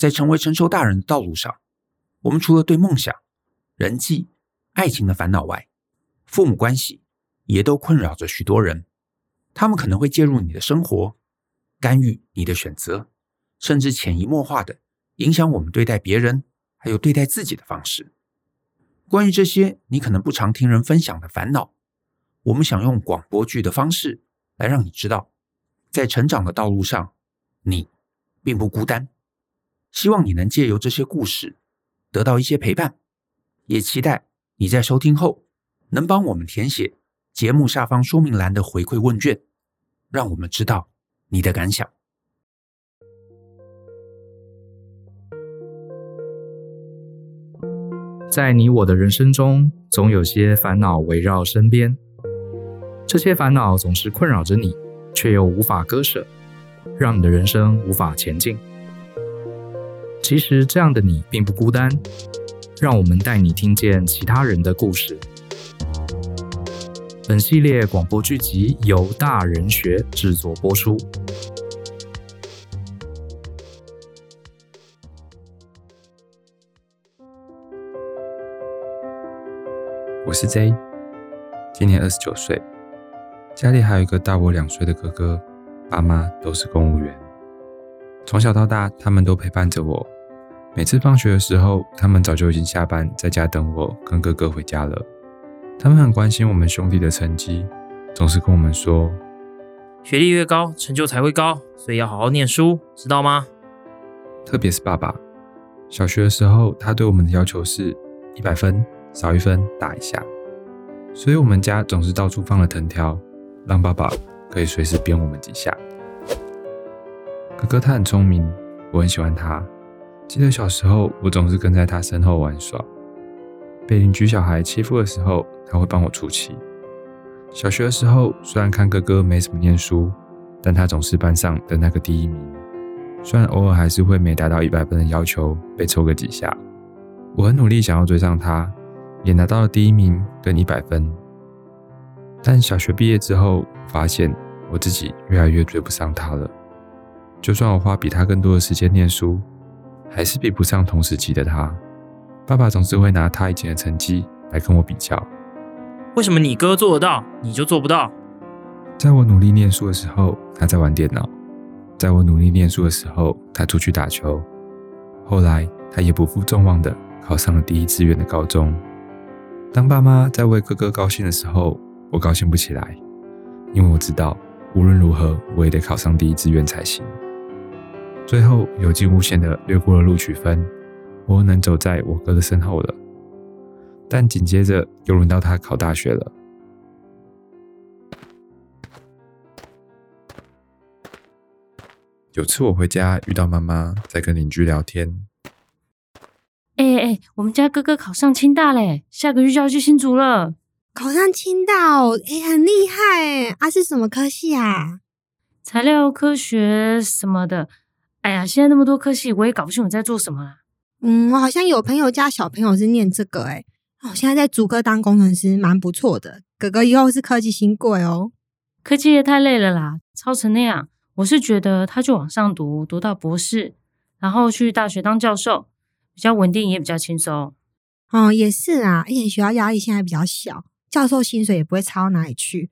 在成为成熟大人的道路上，我们除了对梦想、人际、爱情的烦恼外，父母关系也都困扰着许多人。他们可能会介入你的生活，干预你的选择，甚至潜移默化的影响我们对待别人，还有对待自己的方式。关于这些你可能不常听人分享的烦恼，我们想用广播剧的方式来让你知道，在成长的道路上，你并不孤单。希望你能借由这些故事得到一些陪伴，也期待你在收听后能帮我们填写节目下方说明栏的回馈问卷，让我们知道你的感想。在你我的人生中，总有些烦恼围绕身边，这些烦恼总是困扰着你，却又无法割舍，让你的人生无法前进。其实这样的你并不孤单，让我们带你听见其他人的故事。本系列广播剧集由大人学制作播出。我是 J，今年二十九岁，家里还有一个大我两岁的哥哥，爸妈都是公务员。从小到大，他们都陪伴着我。每次放学的时候，他们早就已经下班，在家等我跟哥哥回家了。他们很关心我们兄弟的成绩，总是跟我们说：“学历越高，成就才会高，所以要好好念书，知道吗？”特别是爸爸，小学的时候，他对我们的要求是一百分。少一分打一下，所以我们家总是到处放了藤条，让爸爸可以随时鞭我们几下。哥哥他很聪明，我很喜欢他。记得小时候，我总是跟在他身后玩耍。被邻居小孩欺负的时候，他会帮我出气。小学的时候，虽然看哥哥没什么念书，但他总是班上的那个第一名。虽然偶尔还是会没达到一百分的要求被抽个几下，我很努力想要追上他。也拿到了第一名跟一百分，但小学毕业之后，发现我自己越来越追不上他了。就算我花比他更多的时间念书，还是比不上同时期的他。爸爸总是会拿他以前的成绩来跟我比较。为什么你哥做得到，你就做不到？在我努力念书的时候，他在玩电脑；在我努力念书的时候，他出去打球。后来，他也不负众望的考上了第一志愿的高中。当爸妈在为哥哥高兴的时候，我高兴不起来，因为我知道无论如何我也得考上第一志愿才行。最后有惊无险的略过了录取分，我能走在我哥的身后了。但紧接着又轮到他考大学了。有次我回家遇到妈妈在跟邻居聊天。哎哎哎，我们家哥哥考上清大嘞，下个月就要去新竹了。考上清大哦，哎，很厉害哎！啊，是什么科系啊？材料科学什么的。哎呀，现在那么多科系，我也搞不清楚在做什么啦。嗯，我好像有朋友家小朋友是念这个，哎，哦，现在在竹科当工程师，蛮不错的。哥哥以后是科技新贵哦。科技业太累了啦，操成那样。我是觉得他就往上读，读到博士，然后去大学当教授。比较稳定也比较轻松，哦，也是啊，而且学校压力现在比较小，教授薪水也不会差到哪里去。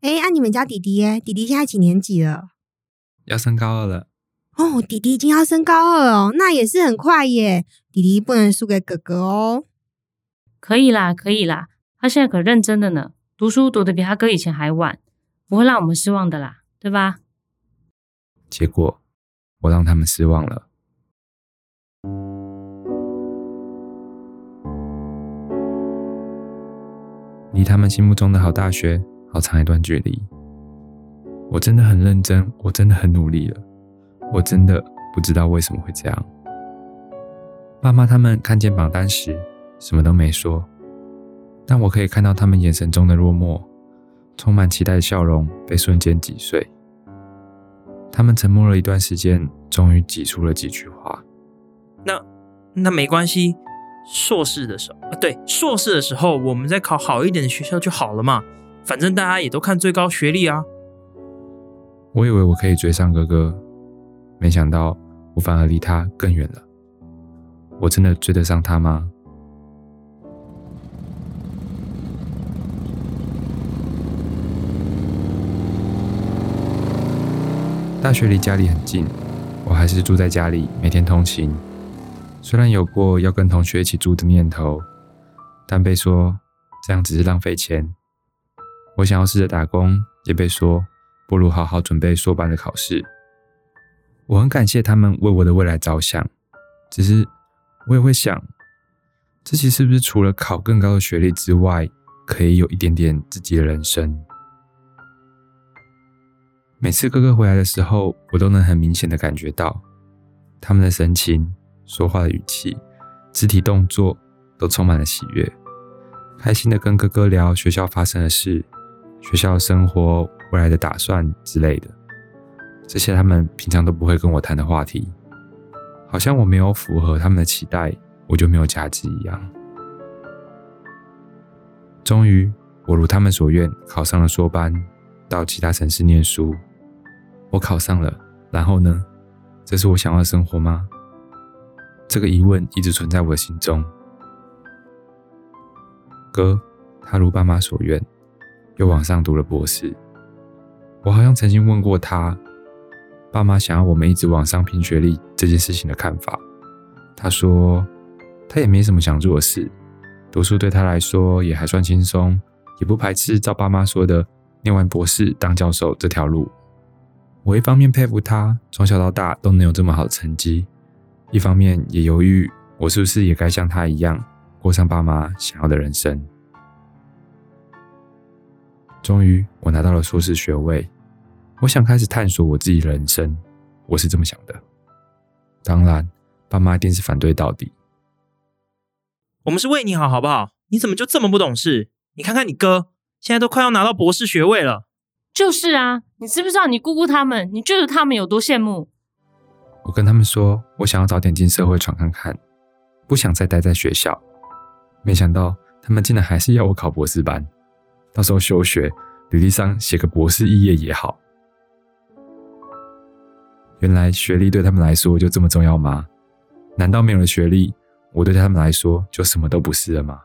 哎，按、啊、你们家弟弟耶，弟弟现在几年级了？要升高二了。哦，弟弟已经要升高二哦，那也是很快耶。弟弟不能输给哥哥哦。可以啦，可以啦，他现在可认真的呢，读书读得比他哥以前还晚，不会让我们失望的啦，对吧？结果我让他们失望了。离他们心目中的好大学好长一段距离，我真的很认真，我真的很努力了，我真的不知道为什么会这样。爸妈他们看见榜单时什么都没说，但我可以看到他们眼神中的落寞，充满期待的笑容被瞬间击碎。他们沉默了一段时间，终于挤出了几句话：“那那没关系。”硕士的时候啊，对，硕士的时候我们再考好一点的学校就好了嘛。反正大家也都看最高学历啊。我以为我可以追上哥哥，没想到我反而离他更远了。我真的追得上他吗？大学离家里很近，我还是住在家里，每天通勤。虽然有过要跟同学一起住的念头，但被说这样只是浪费钱。我想要试着打工，也被说不如好好准备硕班的考试。我很感谢他们为我的未来着想，只是我也会想，自己是不是除了考更高的学历之外，可以有一点点自己的人生？每次哥哥回来的时候，我都能很明显的感觉到他们的神情、说话的语气、肢体动作都充满了喜悦，开心的跟哥哥聊学校发生的事、学校生活、未来的打算之类的。这些他们平常都不会跟我谈的话题，好像我没有符合他们的期待，我就没有价值一样。终于，我如他们所愿，考上了硕班，到其他城市念书。我考上了，然后呢？这是我想要的生活吗？这个疑问一直存在我的心中。哥，他如爸妈所愿，又往上读了博士。我好像曾经问过他。爸妈想要我们一直往上拼学历这件事情的看法，他说他也没什么想做的事，读书对他来说也还算轻松，也不排斥照爸妈说的念完博士当教授这条路。我一方面佩服他从小到大都能有这么好的成绩，一方面也犹豫我是不是也该像他一样过上爸妈想要的人生。终于，我拿到了硕士学位。我想开始探索我自己的人生，我是这么想的。当然，爸妈一定是反对到底。我们是为你好，好不好？你怎么就这么不懂事？你看看你哥，现在都快要拿到博士学位了。就是啊，你知不知道你姑姑他们？你觉得他们有多羡慕？我跟他们说，我想要早点进社会闯看看，不想再待在学校。没想到他们竟然还是要我考博士班，到时候休学，履历上写个博士肄业也好。原来学历对他们来说就这么重要吗？难道没有了学历，我对他们来说就什么都不是了吗？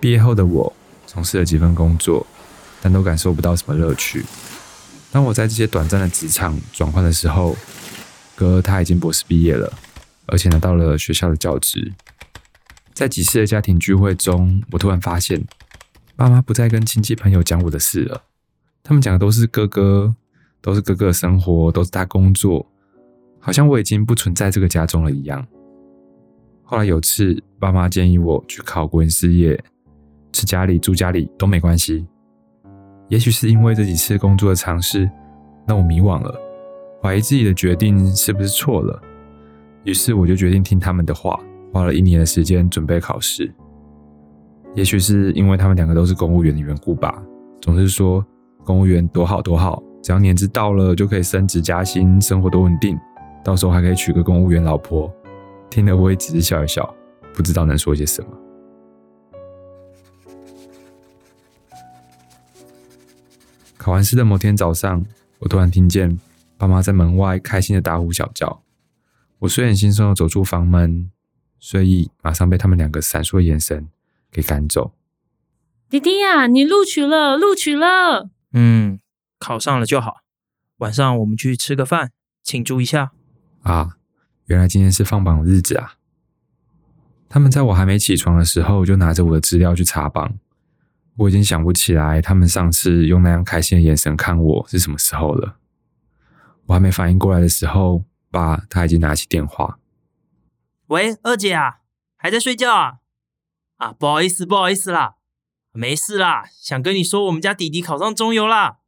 毕业后的我从事了几份工作，但都感受不到什么乐趣。当我在这些短暂的职场转换的时候，哥他已经博士毕业了，而且拿到了学校的教职。在几次的家庭聚会中，我突然发现，爸妈不再跟亲戚朋友讲我的事了。他们讲的都是哥哥，都是哥哥的生活，都是他工作，好像我已经不存在这个家中了一样。后来有次，爸妈建议我去考国营事业，吃家里住家里都没关系。也许是因为这几次工作的尝试，让我迷惘了。怀疑自己的决定是不是错了，于是我就决定听他们的话，花了一年的时间准备考试。也许是因为他们两个都是公务员的缘故吧，总是说公务员多好多好，只要年资到了就可以升职加薪，生活多稳定，到时候还可以娶个公务员老婆。听了我也只是笑一笑，不知道能说些什么。考完试的某天早上，我突然听见。爸妈在门外开心的大呼小叫，我睡眼惺忪的走出房门，睡意马上被他们两个闪烁的眼神给赶走。弟弟呀、啊，你录取了，录取了！嗯，考上了就好。晚上我们去吃个饭，庆祝一下。啊，原来今天是放榜的日子啊！他们在我还没起床的时候就拿着我的资料去查榜，我已经想不起来他们上次用那样开心的眼神看我是什么时候了。我还没反应过来的时候，爸他已经拿起电话。喂，二姐啊，还在睡觉啊？啊，不好意思，不好意思啦，没事啦，想跟你说，我们家弟弟考上中游啦。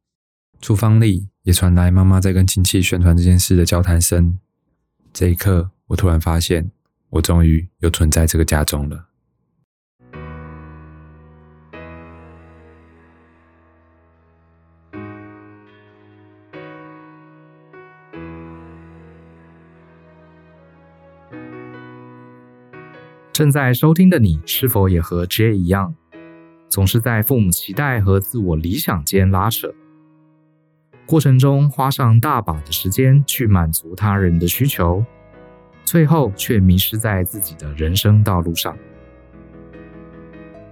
厨房里也传来妈妈在跟亲戚宣传这件事的交谈声。这一刻，我突然发现，我终于又存在这个家中了。正在收听的你，是否也和 J 一样，总是在父母期待和自我理想间拉扯，过程中花上大把的时间去满足他人的需求，最后却迷失在自己的人生道路上。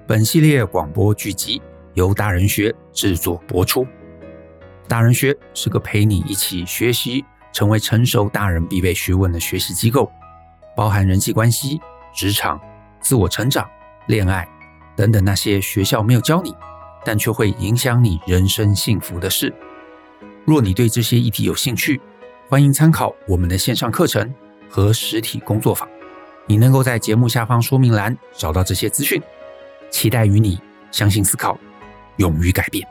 本系列广播剧集由大人学制作播出。大人学是个陪你一起学习、成为成熟大人必备学问的学习机构，包含人际关系、职场、自我成长、恋爱等等那些学校没有教你，但却会影响你人生幸福的事。若你对这些议题有兴趣，欢迎参考我们的线上课程和实体工作坊。你能够在节目下方说明栏找到这些资讯。期待与你相信、思考，勇于改变。